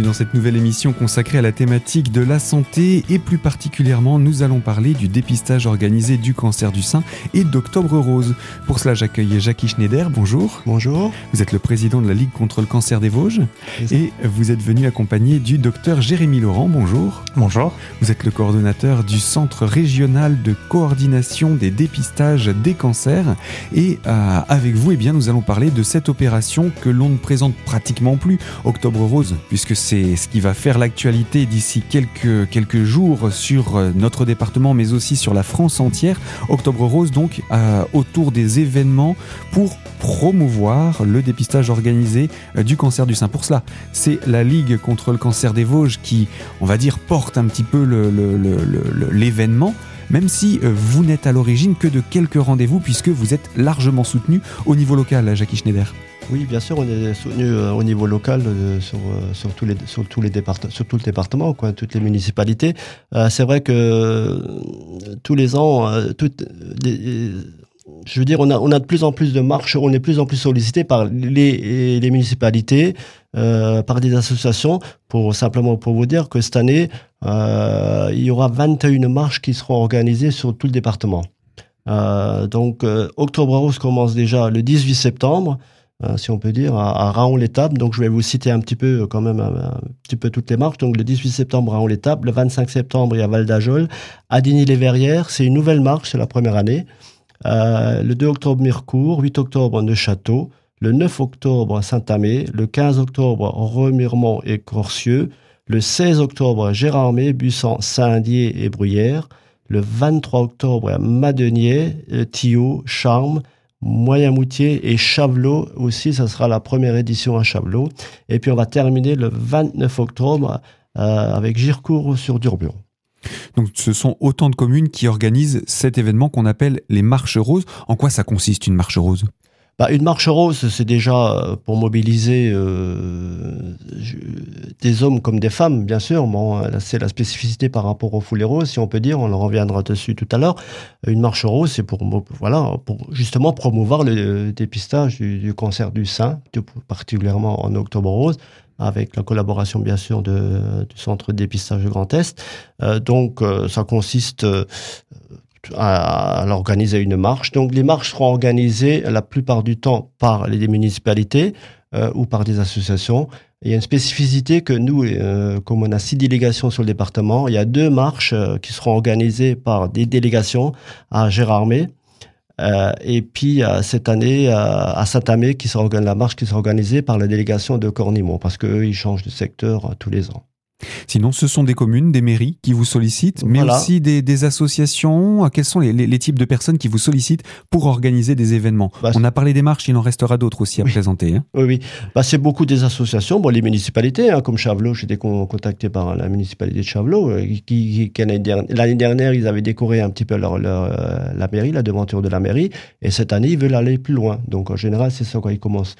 bienvenue dans cette nouvelle émission consacrée à la thématique de la santé et plus particulièrement nous allons parler du dépistage organisé du cancer du sein et d'Octobre Rose. Pour cela j'accueille Jackie Schneider, bonjour. Bonjour. Vous êtes le président de la Ligue contre le cancer des Vosges et vous êtes venu accompagné du docteur Jérémy Laurent, bonjour. Bonjour. Vous êtes le coordonnateur du Centre régional de coordination des dépistages des cancers et euh, avec vous eh bien, nous allons parler de cette opération que l'on ne présente pratiquement plus, Octobre Rose, puisque c'est ce qui va faire l'actualité d'ici quelques, jours sur euh, notre département, mais aussi sur la France entière. Octobre Rose, donc, euh, autour des événements pour promouvoir le dépistage organisé euh, du cancer du sein. Pour cela, c'est la Ligue contre le cancer des Vosges qui, on va dire, porte un petit peu l'événement. Même si vous n'êtes à l'origine que de quelques rendez-vous, puisque vous êtes largement soutenu au niveau local, Jackie Schneider. Oui, bien sûr, on est soutenu euh, au niveau local euh, sur, euh, sur, tous les, sur, tous les sur tout le département, quoi, toutes les municipalités. c'est vrai que tous les ans, toutes je veux dire, on a, on a de plus en plus de marches, on est de plus en plus sollicité par les, les municipalités, par des associations, pour simplement pour vous dire que cette année, il y aura 21 marches qui seront organisées sur tout le département. Donc, Octobre Rose commence déjà le 18 septembre. Euh, si on peut dire, à, Raon-l'Étape. Donc, je vais vous citer un petit peu, quand même, un, petit peu toutes les marques. Donc, le 18 septembre, Raon-l'Étape. Le 25 septembre, il y a Val d'Ajol. À Digny-les-Verrières, c'est une nouvelle marque, c'est la première année. Euh, le 2 octobre, Mircourt. 8 octobre, Neuchâteau. Le 9 octobre, Saint-Amé. Le 15 octobre, Remiremont et Corcieux. Le 16 octobre, Gérardmer, Bussan, Saint-Dié et Bruyères. Le 23 octobre, Madenier, euh, Thillot, Charmes. Moyen-Moutier et Chavelot aussi, ça sera la première édition à Chavelot. Et puis on va terminer le 29 octobre euh, avec Gircourt sur Durbion. Donc ce sont autant de communes qui organisent cet événement qu'on appelle les marches roses. En quoi ça consiste une marche rose? Bah, une marche rose, c'est déjà euh, pour mobiliser euh, des hommes comme des femmes, bien sûr. Bon, c'est la spécificité par rapport aux foulées roses, si on peut dire. On en reviendra dessus tout à l'heure. Une marche rose, c'est pour, voilà, pour justement promouvoir le dépistage du, cancer du sein, particulièrement en octobre rose avec la collaboration bien sûr du centre de dépistage de Grand Est. Euh, donc euh, ça consiste euh, à, organiser une marche. Donc les marches seront organisées la plupart du temps par les municipalités euh, ou par des associations. Il y a une spécificité que nous, euh, comme on a six délégations sur le département, il y a deux marches euh, qui seront organisées par des délégations à Gérardmer. Euh, et puis cette année à Saint-Amé, qui sera la marche qui sera organisée par la délégation de Cornimont, parce qu'eux, ils changent de secteur tous les ans. Sinon, ce sont des communes, des mairies qui vous sollicitent, mais aussi des, associations. Quels sont les, types de personnes qui vous sollicitent pour organiser des événements bah, On a parlé des marches, il en restera d'autres aussi à présenter. Hein. Oui, oui. Bah, c'est beaucoup des associations, bon, les municipalités, hein, comme Chavelot, j'étais contacté par la municipalité de Chavelot, euh, qui, l'année dernière, ils avaient décoré un petit peu leur, euh, la mairie, la devanture de la mairie, et cette année, ils veulent aller plus loin. Donc, en général, c'est ça quand ils commencent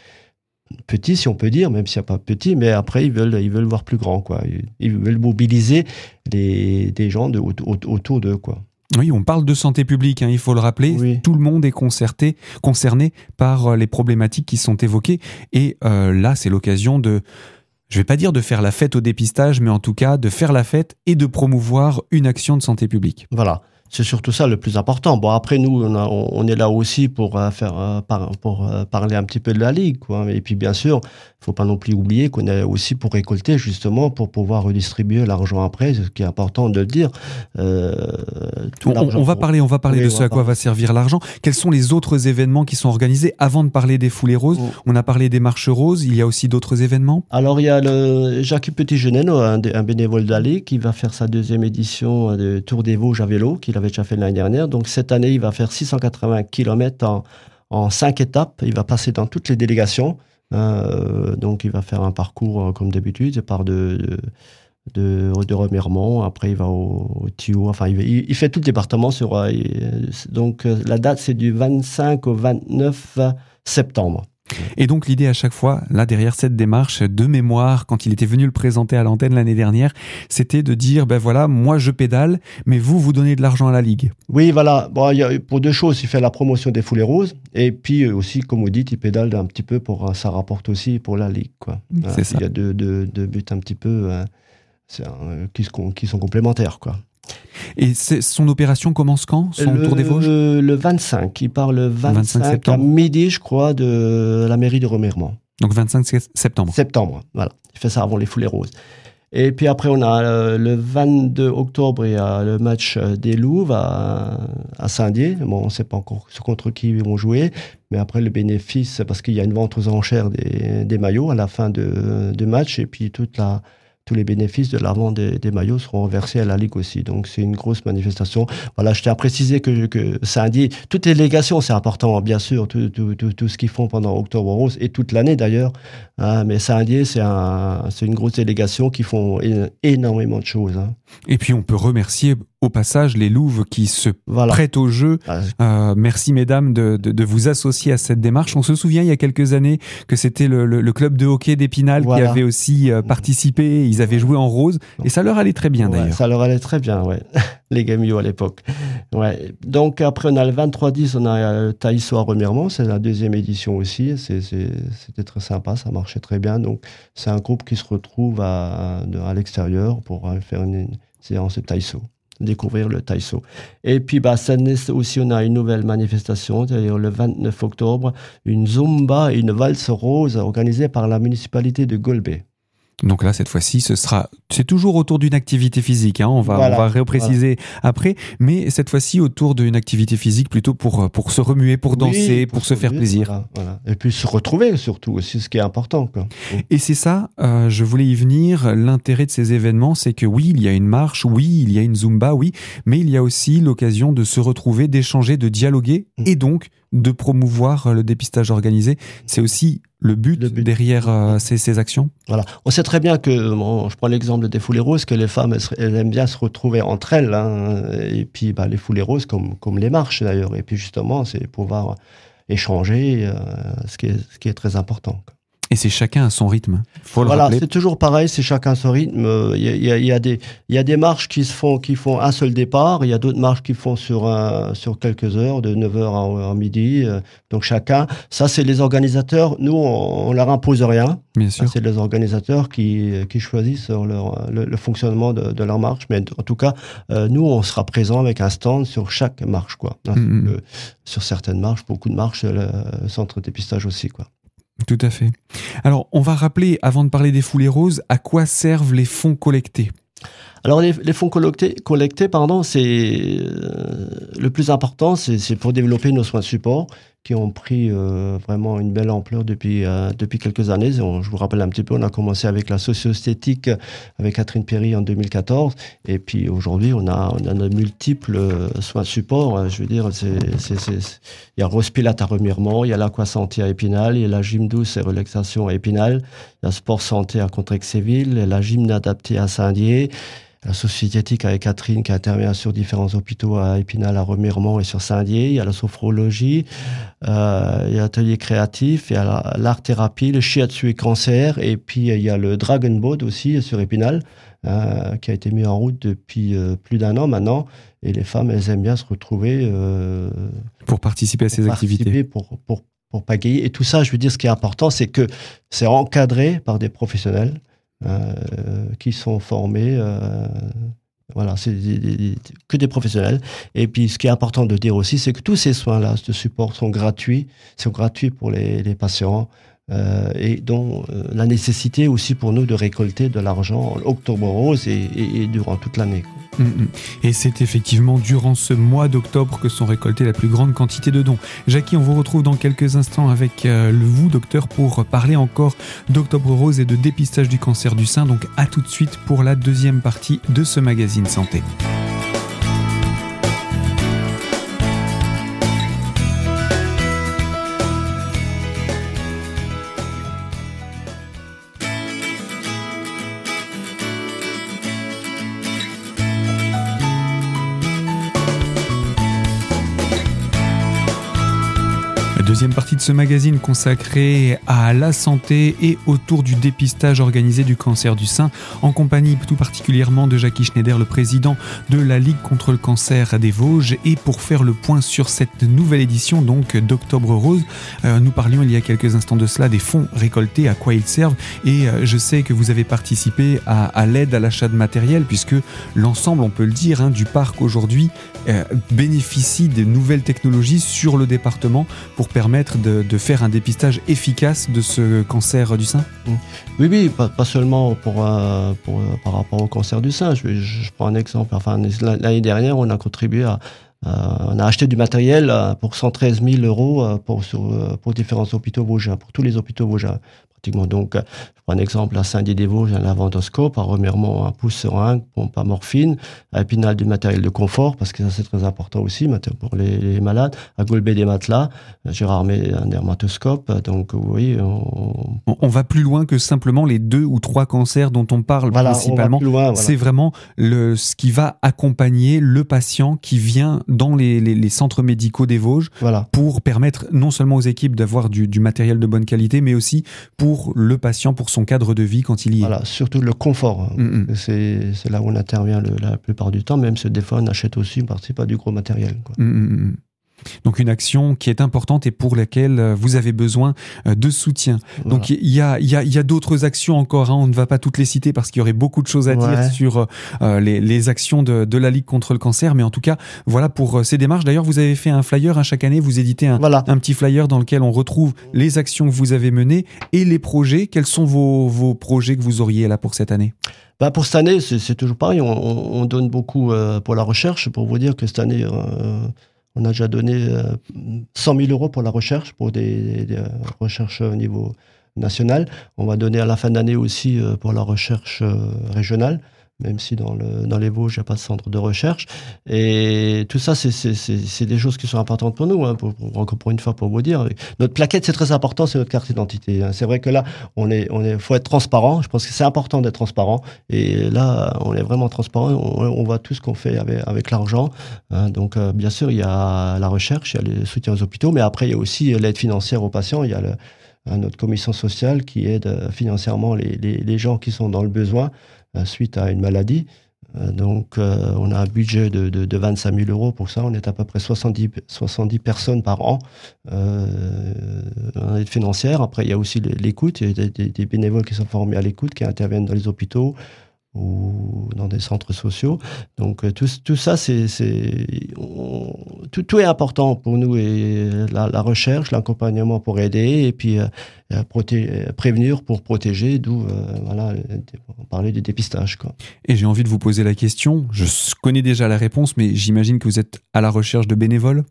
petit, si on peut dire, même s'il n'y a pas petit, mais après, ils veulent, ils veulent voir plus grand, quoi. Ils veulent mobiliser des, des gens de, autour d'eux, quoi. Oui, on parle de santé publique, hein, il faut le rappeler. Tout le monde est concerté, concerné par euh, les problématiques qui sont évoquées. Et euh, là, c'est l'occasion de, je vais pas dire de faire la fête au dépistage, mais en tout cas de faire la fête et de promouvoir une action de santé publique. Voilà. C'est surtout ça le plus important. Bon, après, nous, on, on est là aussi pour, euh, faire, euh, pour euh, parler un petit peu de la Ligue. Quoi. Et puis, bien sûr, il faut pas non plus oublier qu'on est aussi pour récolter, justement, pour pouvoir redistribuer l'argent après, ce qui est important de le dire. On, on, va parler, on va parler de ce à quoi va servir l'argent. Quels sont les autres événements qui sont organisés avant de parler des foulées roses oh. On a parlé des marches roses, il y a aussi d'autres événements? Alors, il y a le Jacques Petit-Genène, un, un, bénévole d'Allée, qui va faire sa deuxième édition de Tour des Vosges à vélo, qu'il avait déjà fait l'année dernière. Donc cette année, il va faire 680 km en, en cinq étapes. Il va passer dans toutes les délégations. Euh, donc il va faire un parcours euh, comme d'habitude. Il part de, de, de, Remiremont, après il va au, au enfin il, il, fait tout le département. Sur, euh, donc la date c'est du 25 au 29 septembre. Et donc l'idée à chaque fois, là derrière cette démarche de mémoire, quand il était venu le présenter à l'antenne l'année dernière, c'était de dire, ben voilà, moi je pédale, mais vous, vous donnez de l'argent à la Ligue. Oui, voilà. Bon, y a, pour deux choses, il fait la promotion des foulées roses, et puis euh, aussi, comme vous dites, il pédale un petit peu pour, euh, ça rapporte aussi pour la Ligue. Quoi. C'est ça. Il y a deux, deux, deux buts un petit peu euh, qui, qui sont complémentaires. Quoi. Et son opération commence quand? Son le, tour des Vosges? Le 25. Il part le 25, 25 à septembre. midi, je crois, de la mairie de Remiremont. Donc 25 septembre. Septembre, voilà. Il fait ça avant les foulées roses. Et puis après, on a euh, le 22 octobre, il y a le match euh, des Louves à, à Saint-Dié. Bon, on ne sait pas encore contre qui ils vont jouer. Mais après, le bénéfice, parce qu'il y a une vente aux enchères des, des maillots à la fin de, de match. Et puis toute la, tous les bénéfices de la vente des, maillots seront versés à la Ligue aussi. Donc c'est une grosse manifestation. Voilà, je tiens à préciser que, que Saint-Dié, toutes les délégations, c'est important, bien sûr, tout, ce qu'ils font pendant Octobre Rose et toute l'année d'ailleurs. Hein, mais Saint-Dié, c'est un, une grosse délégation qui font énormément de choses. Hein. Et puis on peut remercier au passage les Louves qui se voilà. prêtent au jeu. Euh, merci mesdames de, de, de, vous associer à cette démarche. On se souvient il y a quelques années que c'était le, le, le, club de hockey d'Épinal voilà. qui avait aussi euh, participé. Ils avaient joué en rose et ça leur allait très bien ouais, d'ailleurs. Ça leur allait très bien, ouais. les Gamio à l'époque. Ouais. Donc après on a le 23-10, on a euh, Taïso à Remiremont, c'est la deuxième édition aussi. C'était très sympa, ça marchait très bien. Donc c'est un groupe qui se retrouve à, à l'extérieur pour faire une, une séance de Taïso découvrir le Taïso. Et puis, bah, aussi, on a une nouvelle manifestation, c'est-à-dire le 29 octobre, une Zumba et une valse rose organisée par la municipalité de Golbet. Donc là, cette fois-ci, ce sera, c'est toujours autour d'une activité physique. Hein, on va, voilà, on va repréciser voilà. après, mais cette fois-ci autour d'une activité physique plutôt pour pour se remuer, pour danser, oui, pour, pour, se faire plaisir. Voilà, Et puis se retrouver surtout aussi, ce qui est important. Quoi. Et c'est ça, euh, je voulais y venir. L'intérêt de ces événements, c'est que oui, il y a une marche, oui, il y a une zumba, oui, mais il y a aussi l'occasion de se retrouver, d'échanger, de dialoguer, mmh. et donc de promouvoir le dépistage organisé. C'est aussi le but, le but. derrière euh, ces, ces, actions? Voilà. On sait très bien que, bon, je prends l'exemple des foulées roses, que les femmes, elles, elles, aiment bien se retrouver entre elles. Hein, et puis, bah, les foulées roses, comme, comme les marches d'ailleurs. Et puis, justement, c'est pouvoir échanger, euh, ce, qui est, ce qui est très important. Et c'est chacun à son rythme. Faut voilà, c'est toujours pareil, c'est chacun à son rythme. Il y, a, il, y a, il, y a des, il y a des marches qui se font, qui font un seul départ. Il y a d'autres marches qui font sur un, sur quelques heures, de 9h à, à midi. Donc chacun, ça c'est les organisateurs. Nous, on, on leur impose rien. Bien sûr. C'est les organisateurs qui, qui choisissent leur, le, le fonctionnement de, de, leur marche. Mais en tout cas, euh, nous, on sera présent avec un stand sur chaque marche, quoi. Mm -hmm. le, sur certaines marches, beaucoup de marches, le centre de dépistage aussi, quoi. Tout à fait. Alors, on va rappeler, avant de parler des foulées roses, à quoi servent les fonds collectés? Alors les, fonds collectés, collectés pardon, c'est euh, le plus important, c'est pour développer nos soins de support qui ont pris euh, vraiment une belle ampleur depuis euh, depuis quelques années. Je vous rappelle un petit peu, on a commencé avec la socio-esthétique avec Catherine Perry en 2014, et puis aujourd'hui on a on a de multiples soins de support. Je veux dire, il y a Rospilate à Remiremont, il y a l'Aqua Santé à Épinal, il y a la gym douce et relaxation à Épinal, il y a Sport Santé à Contrexéville, la gym adaptée à Saint-Dié la sociétique avec Catherine qui intervient sur différents hôpitaux à Épinal, à Remiremont et sur Saint-Dié. Il y a la sophrologie, euh, il y a l'atelier créatif, il y a l'art-thérapie, le shiatsu et cancer, et puis il y a le Dragon Boat aussi sur Épinal, euh, qui a été mis en route depuis euh, plus d'un an maintenant. Et les femmes, elles aiment bien se retrouver. euh, pour participer à ces participer activités. Pour, pour, pour pagayer. Et tout ça, je veux dire, ce qui est important, c'est que c'est encadré par des professionnels. Euh, qui sont formés. Euh, voilà, c'est que des professionnels. Et puis, ce qui est important de dire aussi, c'est que tous ces soins-là, de support, sont gratuits, sont gratuits pour les, les patients. Euh, et dont euh, la nécessité aussi pour nous de récolter de l'argent en octobre rose et, durant toute l'année. Mmh, mmh. Et c'est effectivement durant ce mois d'octobre que sont récoltées la plus grande quantité de dons. Jackie, on vous retrouve dans quelques instants avec euh, le vous, docteur, pour parler encore d'octobre rose et de dépistage du cancer du sein. Donc à tout de suite pour la deuxième partie de ce magazine santé. Deuxième partie de ce magazine consacrée à la santé et autour du dépistage organisé du cancer du sein, en compagnie tout particulièrement de Jackie Schneider, le président de la Ligue contre le cancer des Vosges. Et pour faire le point sur cette nouvelle édition donc d'Octobre Rose, euh, nous parlions il y a quelques instants de cela des fonds récoltés, à quoi ils servent. Et euh, je sais que vous avez participé à, l'aide à l'achat de matériel, puisque l'ensemble, on peut le dire, hein, du parc aujourd'hui euh, bénéficie de nouvelles technologies sur le département pour de, faire un dépistage efficace de ce cancer du sein Oui, oui, pas, seulement pour, euh, pour, euh, par rapport au cancer du sein. Je, je prends un exemple. Enfin, l'année dernière, on a contribué à, on a acheté du matériel pour 113 000 euros pour, pour différents hôpitaux vosgiens, pour tous les hôpitaux vosgiens. Donc, euh, je prends un exemple à Saint-Dié-des-Vosges, un lavandoscope, un remirement, un pouce seringue, pompe à morphine, à Épinal du matériel de confort, parce que ça c'est très important aussi pour les, malades, à Golbet des matelas, Gérard met un dermatoscope. Donc, oui. On... on... va plus loin que simplement les deux ou trois cancers dont on parle principalement. C'est vraiment le, ce qui va accompagner le patient qui vient dans les, les, centres médicaux des Vosges voilà. pour permettre non seulement aux équipes d'avoir du, du matériel de bonne qualité, mais aussi pour le patient, pour son cadre de vie quand il y est. Voilà, surtout le confort. Mm, mm. C'est là où on intervient la plupart du temps, même si des fois on achète aussi, participe pas du gros matériel. Quoi. Mm, donc une action qui est importante et pour laquelle euh, vous avez besoin euh, de soutien. Donc il y a, y a, y a d'autres actions encore, hein. on ne va pas toutes les citer parce qu'il y aurait beaucoup de choses à dire sur euh, les, les, actions de, de, la Ligue contre le cancer, mais en tout cas, voilà pour ces démarches. D'ailleurs, vous avez fait un flyer, hein, chaque année, vous éditez un, un, petit flyer dans lequel on retrouve les actions que vous avez menées et les projets. Quels sont vos, vos projets que vous auriez là pour cette année? Bah pour cette année, c'est toujours pareil, on, on, donne beaucoup pour la recherche, pour vous dire que cette année... On a déjà donné 100 euh, 000 euros pour la recherche, pour des, recherches au niveau national. On va donner à la fin d'année aussi euh, pour la recherche euh, régionale même si dans, le, dans les Vosges, il n'y a pas de centre de recherche. Et tout ça, c'est des choses qui sont importantes pour nous, hein, pour, encore pour une fois, pour vous dire. Notre plaquette, c'est très important, c'est notre carte d'identité. Hein. C'est vrai que là, on est, on est, faut être transparent. Je pense que c'est important d'être transparent. Et là, on est vraiment transparent. On, voit tout ce qu'on fait avec, avec l'argent. Hein. Donc, euh, bien sûr, il y a la recherche, il y a le soutien aux hôpitaux, mais après, il y a aussi l'aide financière aux patients. Il y a le, notre commission sociale qui aide euh, financièrement les gens qui sont dans le besoin. Euh, suite à une maladie. Euh, donc, euh, on a un budget de, de, de, 25 000 euros pour ça. On est à peu près 70, 70 personnes par an en aide financière. Après, il y a aussi l'écoute. Il y a des, des, bénévoles qui sont formés à l'écoute, qui interviennent dans les hôpitaux, ou dans des centres sociaux. Donc euh, tout, tout ça, c'est, tout, tout, est important pour nous et la, recherche, l'accompagnement pour aider et puis euh, euh, prévenir pour protéger, d'où voilà, on parlait du dépistage. Quoi. Et j'ai envie de vous poser la question, je connais déjà la réponse, mais j'imagine que vous êtes à la recherche de bénévoles?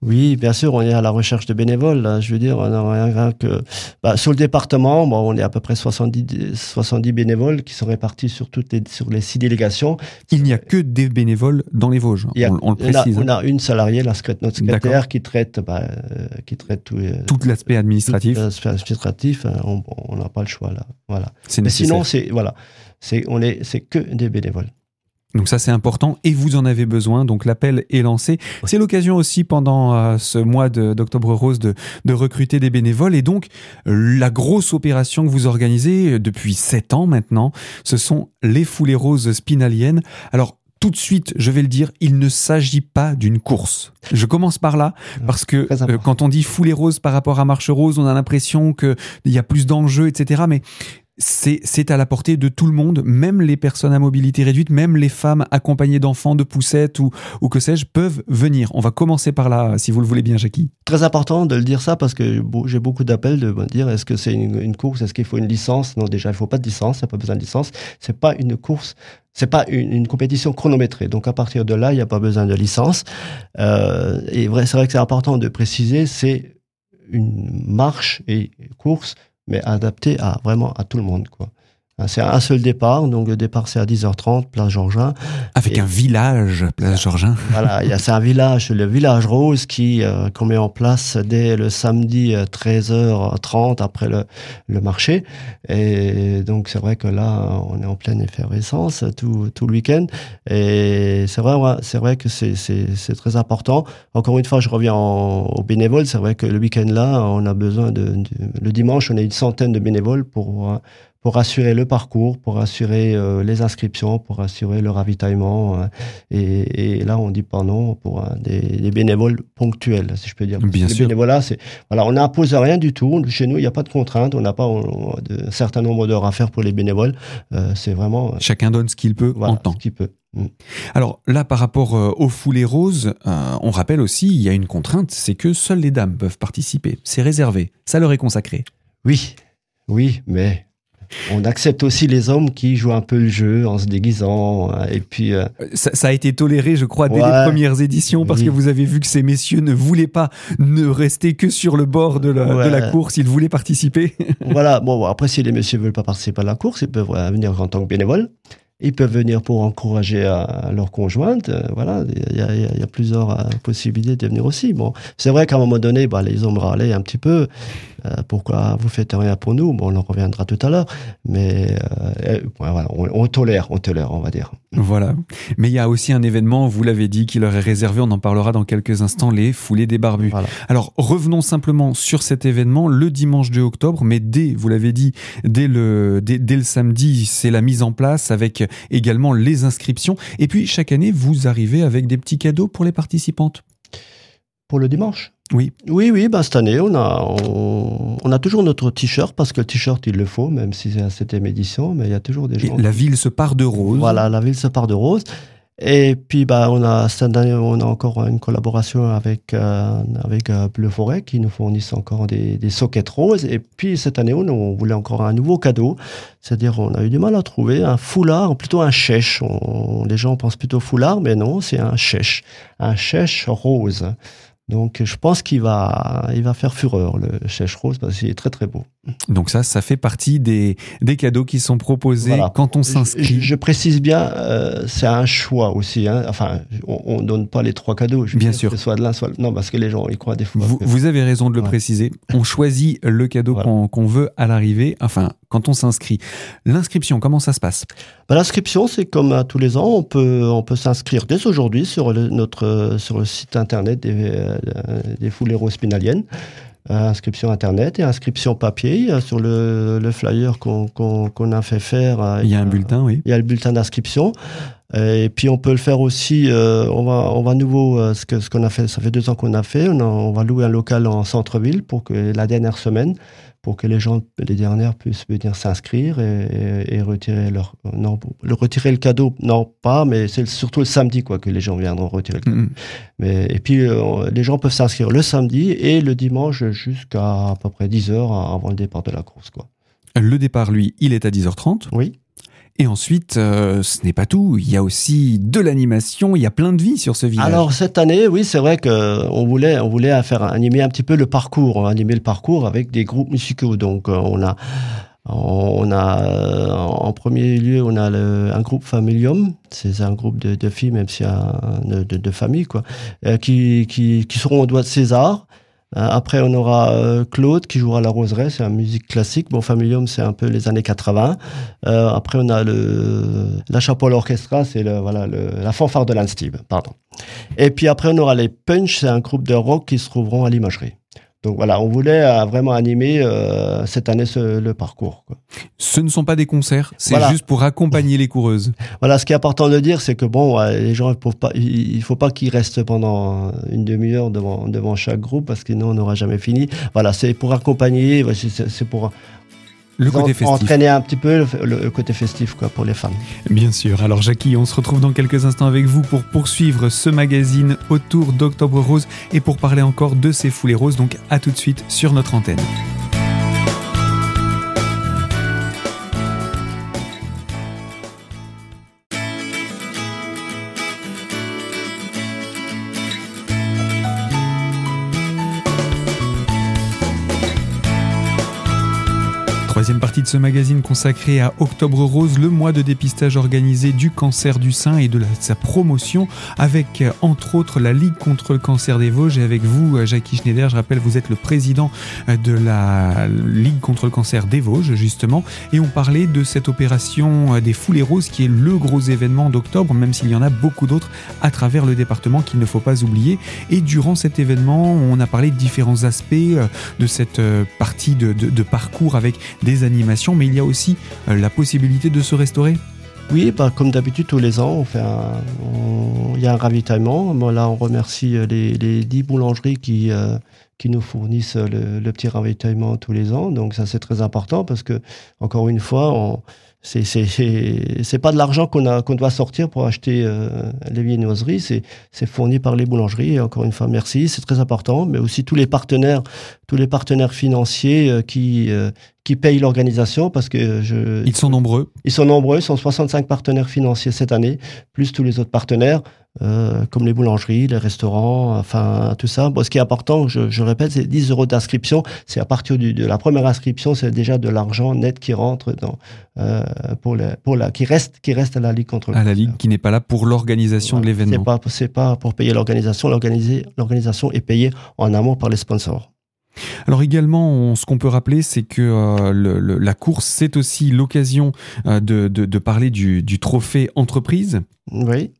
Oui, bien sûr, on est à la recherche de bénévoles. Je veux dire, on a que bah, sur le département, bon, on est à peu près 70, 70 bénévoles qui sont répartis sur toutes les sur les six délégations. Il n'y a que des bénévoles dans les Vosges. on, le précise. On a, une salariée, la notre secrétaire, qui traite, bah, euh, qui traite tout, euh, tout l'aspect administratif. l'aspect administratif, hein, on n'a pas le choix là. Voilà. Mais sinon, c'est voilà, c'est on est, c'est que des bénévoles. Donc ça c'est important et vous en avez besoin. Donc l'appel est lancé. C'est l'occasion aussi pendant euh, ce mois d'octobre rose de, de, recruter des bénévoles et donc la grosse opération que vous organisez euh, depuis sept ans maintenant, ce sont les foulées roses spinaliennes. Alors tout de suite, je vais le dire, il ne s'agit pas d'une course. Je commence par là, parce que euh, quand on dit foulée rose par rapport à marche rose, on a l'impression qu'il y a plus d'enjeux, etc. Mais c'est à la portée de tout le monde, même les personnes à mobilité réduite, même les femmes accompagnées d'enfants, de poussettes ou, ou que sais-je, peuvent venir. On va commencer par là, si vous le voulez bien, Jackie. Très important de le dire ça parce que j'ai beaucoup d'appels de me dire est-ce que c'est une, course, est-ce qu'il faut une licence? Non, déjà, il faut pas de licence, il n'y a pas besoin de licence. C'est pas une course, c'est pas une, compétition chronométrée. Donc à partir de là, il n'y a pas besoin de licence. Euh, et c'est vrai que c'est important de préciser, c'est une marche et course mais adapté à vraiment à tout le monde, quoi. C'est un seul départ, donc le départ c'est à 10h30, place Georgin. Avec un village, place Georgin. Voilà, c'est un village, le village rose qui euh, qu'on met en place dès le samedi 13h30 après le, le marché. Et donc c'est vrai que là, on est en pleine effervescence tout, tout le week-end. Et c'est vrai, c'est vrai que c'est très important. Encore une fois, je reviens au bénévole. C'est vrai que le week-end là, on a besoin de, de, le dimanche, on a une centaine de bénévoles pour pour assurer le parcours, pour assurer euh, les inscriptions, pour assurer le ravitaillement. Euh, et, et, là, on dit pas non pour euh, des, des, bénévoles ponctuels, si je peux dire. Bien sûr. Bénévolat, c'est voilà, on n'impose rien du tout. Chez nous, il n'y a pas de contraintes. On n'a pas un certain nombre d'heures à faire pour les bénévoles. c'est vraiment. Chacun donne ce qu'il peut voilà, en temps. Ce qu'il peut. Mm. Alors là, par rapport aux foulées roses, on rappelle aussi, il y a une contrainte, c'est que seules les dames peuvent participer. C'est réservé, ça leur est consacré. Oui, oui, mais on accepte aussi les hommes qui jouent un peu le jeu en se déguisant. Hein, et puis, euh, ça, a été toléré, je crois, dès les premières éditions, parce que vous avez vu que ces messieurs ne voulaient pas ne rester que sur le bord de la, course, ils voulaient participer. voilà, bon, après, si les messieurs ne veulent pas participer à la course, ils peuvent venir en tant que bénévoles. Ils peuvent venir pour encourager à, leur conjointe. Euh, voilà, il y, a, plusieurs euh, possibilités de venir aussi. Bon, c'est vrai qu'à un moment donné, bah, les hommes râlaient un petit peu. Euh, pourquoi vous faites rien pour nous? Bon, on en reviendra tout à l'heure. Mais voilà, on, tolère, on tolère, on va dire. Voilà. Mais il y a aussi un événement, vous l'avez dit, qui leur est réservé. On en parlera dans quelques instants, les foulées des barbus. Alors, revenons simplement sur cet événement le dimanche 2 octobre. Mais dès, vous l'avez dit, dès le, dès le samedi, c'est la mise en place avec également les inscriptions. Et puis chaque année, vous arrivez avec des petits cadeaux pour les participantes. Pour le dimanche oui. Oui, oui, bah, cette année, on a, on, a toujours notre t-shirt, parce que le t-shirt, il le faut, même si c'est la septième édition, mais il y a toujours des gens. la ville se part de rose. Voilà, la ville se part de rose. Et puis, bah, on a, cette année, on a encore une collaboration avec, euh, avec euh, Bleu Forêt qui nous fournissent encore des, des sockets roses. Et puis, cette année, on, on voulait encore un nouveau cadeau. C'est-à-dire, on a eu du mal à trouver un foulard, plutôt un chèche. les gens pensent plutôt foulard, mais non, c'est un chèche. Un chèche rose. Donc je pense qu'il va, il va faire fureur, le chèche rose, parce qu'il est très très beau. Donc ça, ça fait partie des, des cadeaux qui sont proposés quand on s'inscrit. Je, précise bien, euh, c'est un choix aussi. Hein. Enfin, on ne donne pas les trois cadeaux. Je bien sûr. Que ce soit de l'un, soit... Non, parce que les gens, ils croient des fois. Vous, vous avez raison de le préciser. On choisit le cadeau qu'on veut à l'arrivée, enfin, quand on s'inscrit. L'inscription, comment ça se passe? Bah, L'inscription, c'est comme à tous les ans, on peut, on peut s'inscrire dès aujourd'hui sur le, notre, sur le site internet des, euh, des Fouleros Spinaliennes. Euh, inscription internet et inscription papier. Sur le, le flyer qu'on a fait faire, euh, il y a un bulletin, oui. Il y a le bulletin d'inscription. Et puis on peut le faire aussi. on va, on va nouveau ce que ce qu'on a fait. Ça fait deux ans qu'on a fait. On, on va louer un local en centre-ville pour que la dernière semaine pour que les gens, les dernières, puissent venir s'inscrire et, retirer leur, non, le retirer le cadeau, non pas, mais c'est surtout le samedi quoi que les gens viendront retirer le cadeau. Mm-hmm. Mais et puis euh, les gens peuvent s'inscrire le samedi et le dimanche jusqu'à à peu près 10 heures avant le départ de la course quoi. Le départ, lui, il est à 10h30. Oui. Et ensuite, euh, ce n'est pas tout. Il y a aussi de l'animation. Il y a plein de vie sur ce village. Alors cette année, oui, c'est vrai que on voulait, on voulait faire animer un petit peu le parcours, animer le parcours avec des groupes musicaux. Donc euh, on a, on a euh, en premier lieu, on a un groupe Familium. C'est un groupe de, filles, même si de, de, de famille, quoi, qui, qui, qui seront au doigt de César. Euh, après, on aura euh, Claude qui jouera la roseraie, c'est la musique classique. Bon, Familium, c'est un peu les années 80. Euh, après, on a le la Chapelle Orchestra, c'est le, voilà le, la fanfare de l'Anstib, pardon. Et puis après, on aura les Punch, c'est un groupe de rock qui se trouveront à l'imagerie. Donc voilà, on voulait euh, vraiment animer euh, cette année le parcours. Ce ne sont pas des concerts, c'est juste pour accompagner les coureuses. Voilà, ce qui est important de dire, c'est que bon, les gens, il pas, il faut pas qu'ils restent pendant une demi-heure devant, devant chaque groupe parce que sinon on n'aura jamais fini. Voilà, c'est pour accompagner, c'est pour le côté festif. Entraîner un petit peu le, côté festif quoi, pour les femmes. Bien sûr. Alors Jackie, on se retrouve dans quelques instants avec vous pour poursuivre ce magazine autour d'Octobre Rose et pour parler encore de ces foulées roses. Donc à tout de suite sur notre antenne. De ce magazine consacré à Octobre Rose, le mois de dépistage organisé du cancer du sein et de sa promotion, avec entre autres la Ligue contre le cancer des Vosges. Et avec vous, Jackie Schneider, je rappelle, vous êtes le président de la Ligue contre le cancer des Vosges, justement. Et on parlait de cette opération des Foulées Roses, qui est le gros événement d'octobre, même s'il y en a beaucoup d'autres à travers le département qu'il ne faut pas oublier. Et durant cet événement, on a parlé de différents aspects de cette partie de, parcours avec des mais il y a aussi euh, la possibilité de se restaurer oui, bah, comme d'habitude, tous les ans, il y a un ravitaillement. là, on remercie euh, les, les 10 boulangeries qui, euh, qui nous fournissent le, le, petit ravitaillement tous les ans. Donc, ça, c'est très important parce que, encore une fois, on, c'est c'est pas de l'argent qu'on a qu'on doit sortir pour acheter euh, les viennoiseries c'est c'est fourni par les boulangeries. Et encore une fois merci. C'est très important. Mais aussi tous les partenaires tous les partenaires financiers euh, qui euh, qui payent l'organisation parce que je ils sont nombreux. Ils sont nombreux. Ils sont 65 partenaires financiers cette année plus tous les autres partenaires euh, comme les boulangeries, les restaurants, enfin tout ça. Bon, ce qui est important, je, je répète, c'est 10 euros d'inscription. C'est à partir du, de la première inscription, c'est déjà de l'argent net qui rentre dans euh, pour, la, pour la qui reste qui reste à la ligue contre. À la ligue qui n'est pas là pour l'organisation de l'événement. C'est pas c'est pas pour payer l'organisation. L'organisation est payée en amont par les sponsors. Alors également, ce qu'on peut rappeler, c'est que euh, le, le, la course, c'est aussi l'occasion euh, de, de, de, parler du, du trophée entreprise. Oui.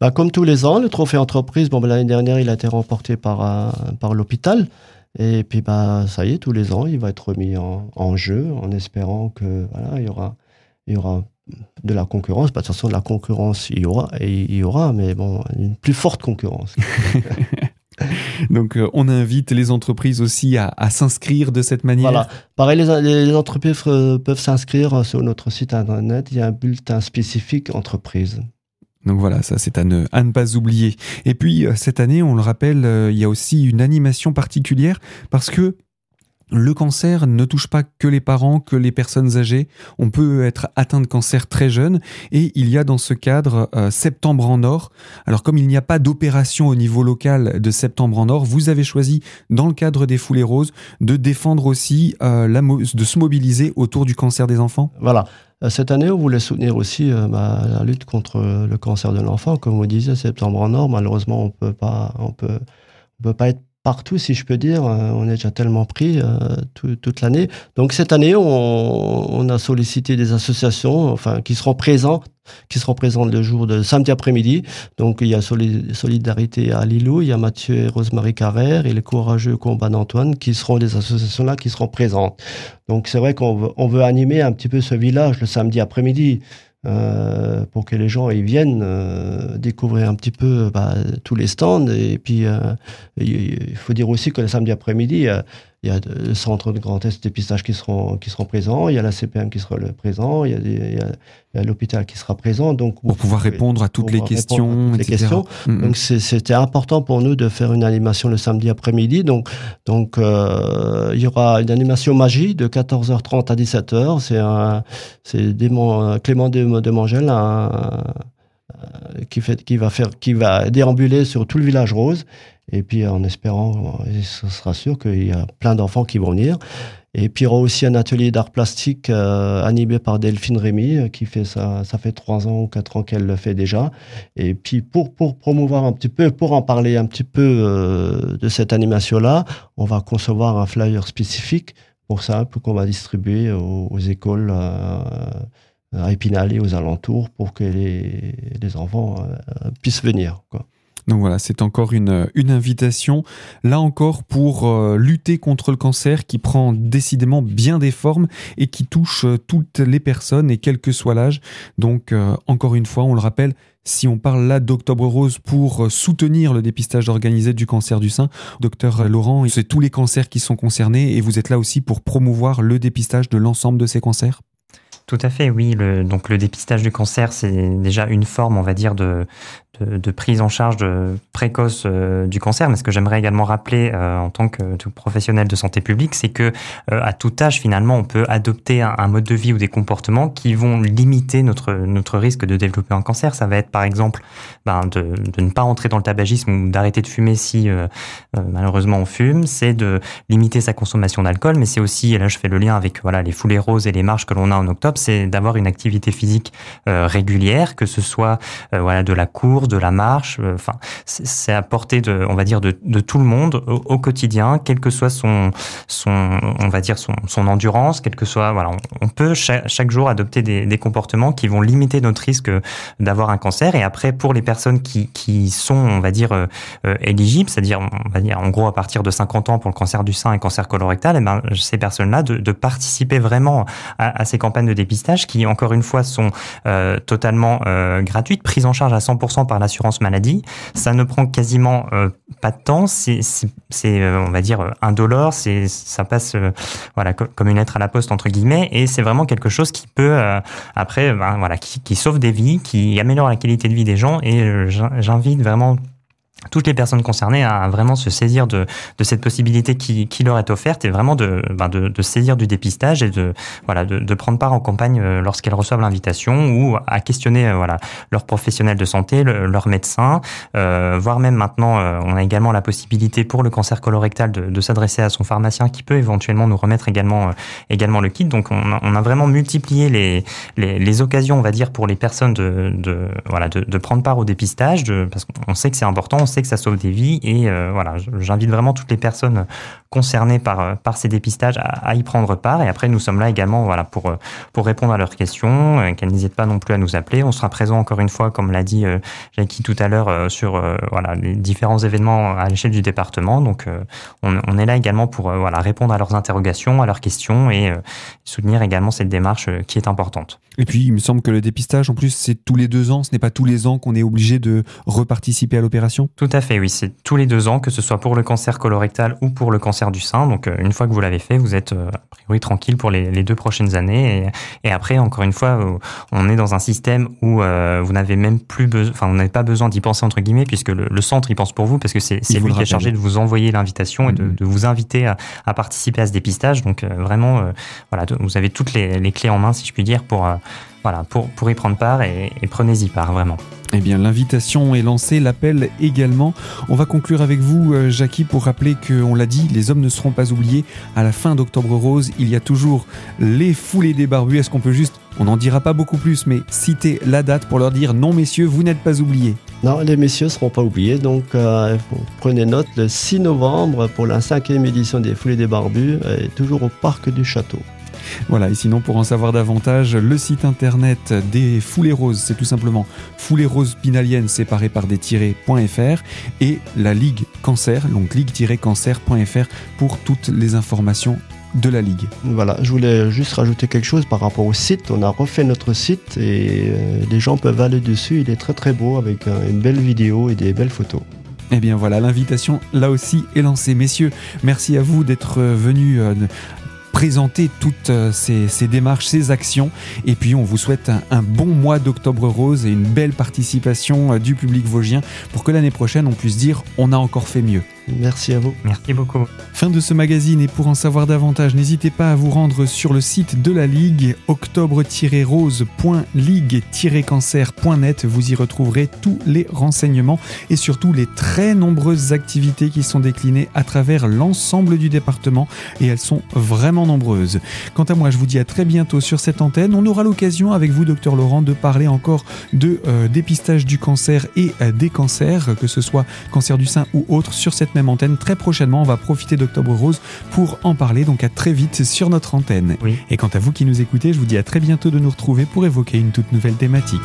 Bah, comme tous les ans, le trophée entreprise, bon, bah, l'année dernière, il a été remporté par, euh, par l'hôpital. Et puis, bah, ça y est, tous les ans, il va être remis en, en jeu en espérant que voilà, il y aura, il y aura de la concurrence. Bah, de toute façon, de la concurrence, il y aura, et il y aura, mais bon, une plus forte concurrence. Donc, euh, on invite les entreprises aussi à, à s'inscrire de cette manière. Voilà. Pareil, les, les entreprises peuvent s'inscrire sur notre site internet. Il y a un bulletin spécifique entreprise. Donc voilà, ça c'est à ne, pas oublier. Et puis euh, cette année, on le rappelle, euh, il y a aussi une animation particulière parce que le cancer ne touche pas que les parents, que les personnes âgées. On peut être atteint de cancer très jeune et il y a dans ce cadre euh, Septembre en Or. Alors comme il n'y a pas d'opération au niveau local de Septembre en Or, vous avez choisi dans le cadre des Foulées Roses de défendre aussi euh, de se mobiliser autour du cancer des enfants. Voilà. Euh, cette année, on voulait soutenir aussi bah, la lutte contre le cancer de l'enfant. Comme vous disiez, Septembre en Or, malheureusement, on peut pas, on peut, on peut pas être partout, si je peux dire. Euh, on est déjà tellement pris euh, tout, toute l'année. Donc cette année, on, on, a sollicité des associations, enfin, qui seront présentes, qui seront présentes le jour de samedi après-midi. Donc il y a Solidarité à Lilou, il y a Mathieu et Rosemary Carrère et les Courageux Combat d'Antoine, qui seront des associations là, qui seront présentes. Donc c'est vrai qu'on veut, on veut animer un petit peu ce village le samedi après-midi. Euh, pour que les gens ils viennent euh, découvrir un petit peu bah, tous les stands. Et puis, euh, il faut dire aussi que le samedi après-midi, il y a le centre de grand test dépistage qui seront, qui seront présents, il y a la CPM qui sera le présent, il y a, des, il y a l'hôpital qui sera présent. Donc, pour pouvoir répondre à toutes les questions, toutes les questions. Mm -hmm. Donc c'était important pour nous de faire une animation le samedi après-midi. Donc, donc euh, il y aura une animation magie de 14h30 à 17h. C'est un, c'est Clément de, de Mangel, un, qui, fait, qui, va faire, qui va déambuler sur tout le village rose. Et puis en espérant, ce sera sûr qu'il y a plein d'enfants qui vont venir. Et puis il y aura aussi un atelier d'art plastique euh, animé par Delphine Rémy, euh, qui fait ça, ça fait trois ans ou quatre ans qu'elle le fait déjà. Et puis pour, pour promouvoir un petit peu, pour en parler un petit peu euh, de cette animation-là, on va concevoir un flyer spécifique pour ça, qu'on va distribuer aux, écoles à Épinal et aux alentours pour que les, les enfants puissent venir. Donc voilà, c'est encore une, invitation, là encore pour euh, lutter contre le cancer qui prend décidément bien des formes et qui touche euh, toutes les personnes et quel que soit l'âge. Donc euh, encore une fois, on le rappelle, si on parle là d'Octobre Rose pour soutenir le dépistage organisé du cancer du sein, docteur Laurent, c'est tous les cancers qui sont concernés et vous êtes là aussi pour promouvoir le dépistage de l'ensemble de ces cancers Tout à fait, oui. Le, donc le dépistage du cancer, c'est déjà une forme, on va dire, de, prise en charge précoce euh, du cancer. Mais ce que j'aimerais également rappeler euh, en tant que, professionnel de santé publique, c'est que euh, à tout âge, finalement, on peut adopter un, mode de vie ou des comportements qui vont limiter notre, notre risque de développer un cancer. Ça va être par exemple ben, de, de, ne pas entrer dans le tabagisme ou d'arrêter de fumer si malheureusement on fume. C'est de limiter sa consommation d'alcool, mais c'est aussi, et là je fais le lien avec voilà les foulées roses et les marches que l'on a en octobre, c'est d'avoir une activité physique régulière, que ce soit voilà de la course, de la marche. Euh, enfin, c'est à portée de, on va dire, de, tout le monde au, quotidien, quel que soit son, son, on va dire son, son endurance, quel que soit, voilà, on, peut chaque, jour adopter des, comportements qui vont limiter notre risque d'avoir un cancer. Et après, pour les personnes qui, qui sont, on va dire, euh, euh, éligibles, c'est-à-dire, on va dire, en gros, à partir de 50 ans pour le cancer du sein et cancer colorectal, et eh ben, ces personnes-là de, de, participer vraiment à, ces campagnes de dépistage qui, encore une fois, sont totalement gratuites, prises en charge à 100% par l'assurance maladie. Ça ne prend quasiment euh, pas de temps. C'est, euh, on va dire, indolore. C'est, ça passe, euh, voilà, comme une lettre à la poste entre guillemets. Et c'est vraiment quelque chose qui peut, après, ben, voilà, qui, qui, sauve des vies, qui améliore la qualité de vie des gens. Et j'invite vraiment toutes les personnes concernées à vraiment se saisir de, de cette possibilité qui, qui, leur est offerte et vraiment de, ben de, de, saisir du dépistage et de, voilà, de, de prendre part en campagne euh, lorsqu'elles reçoivent l'invitation ou à questionner euh, voilà, leurs professionnels de santé, leur médecin, euh, voire même maintenant, euh, on a également la possibilité pour le cancer colorectal de, de s'adresser à son pharmacien qui peut éventuellement nous remettre également, également le kit. Donc on a, on a vraiment multiplié les, les, les, occasions, on va dire, pour les personnes de, de, voilà, de, de prendre part au dépistage, de, parce qu'on sait que c'est important, sait que ça sauve des vies et euh, voilà, j'invite vraiment toutes les personnes concernées par, euh, par ces dépistages à, y prendre part. Et après, nous sommes là également voilà, pour, euh, pour répondre à leurs questions, qu'elles n'hésitent pas non plus à nous appeler. On sera présent encore une fois, comme l'a dit Jackie tout à l'heure, sur voilà, les différents événements à l'échelle du département. Donc, on, on, est là également pour voilà, répondre à leurs interrogations, à leurs questions et soutenir également cette démarche qui est importante. Et puis, il me semble que le dépistage, en plus, c'est tous les deux ans. Ce n'est pas tous les ans qu'on est obligé de reparticiper à l'opération? Tout à fait, oui. C'est tous les deux ans, que ce soit pour le cancer colorectal ou pour le cancer du sein. Donc, euh, une fois que vous l'avez fait, vous êtes euh, a priori tranquille pour les, les deux prochaines années. Et, et, après, encore une fois, euh, on est dans un système où vous n'avez même plus besoin, enfin, vous n'avez pas besoin d'y penser entre guillemets, puisque le, le, centre y pense pour vous, parce que c'est lui qui est chargé de vous envoyer l'invitation et de, mm-hmm. de, vous inviter à, à, participer à ce dépistage. Donc, vraiment, voilà, vous avez toutes les, les, clés en main, si je puis dire, pour voilà, pour, pour y prendre part et, prenez-y part vraiment. Eh bien, l'invitation est lancée, l'appel également. On va conclure avec vous, euh, Jackie, pour rappeler qu'on l'a dit, les hommes ne seront pas oubliés. À la fin d'Octobre Rose, il y a toujours les foulées des barbus. Est-ce qu'on peut juste, on n'en dira pas beaucoup plus, mais citer la date pour leur dire non, messieurs, vous n'êtes pas oubliés Non, les messieurs ne seront pas oubliés. Donc, euh, prenez note, le 6 novembre, pour la cinquième édition des foulées des barbus, toujours au Parc du Château. Voilà, et sinon pour en savoir davantage, le site internet des Foulées Roses, c'est tout simplement Foulées Roses Pinaliennes séparées par des tirets.fr et la Ligue Cancer, donc ligue-cancer.fr pour toutes les informations de la Ligue. Voilà, je voulais juste rajouter quelque chose par rapport au site. On a refait notre site et euh, les gens peuvent aller dessus. Il est très très beau avec euh, une belle vidéo et des belles photos. Eh bien voilà, l'invitation là aussi est lancée. Messieurs, merci à vous d'être venus euh, présenter toutes euh, ces, démarches, ces actions. Et puis on vous souhaite un, bon mois d'octobre rose et une belle participation euh, du public vosgien pour que l'année prochaine on puisse dire on a encore fait mieux. Merci à vous. Merci beaucoup. Fin de ce magazine et pour en savoir davantage, n'hésitez pas à vous rendre sur le site de la Ligue, octobre-rose.ligue-cancer.net. Vous y retrouverez tous les renseignements et surtout les très nombreuses activités qui sont déclinées à travers l'ensemble du département et elles sont vraiment nombreuses. Quant à moi, je vous dis à très bientôt sur cette antenne. On aura l'occasion avec vous, docteur Laurent, de parler encore de euh, dépistage du cancer et euh, des cancers, que ce soit cancer du sein ou autre, sur cette même antenne. Très prochainement, on va profiter d'Octobre Rose pour en parler. Donc à très vite sur notre antenne. Et quant à vous qui nous écoutez, je vous dis à très bientôt de nous retrouver pour évoquer une toute nouvelle thématique.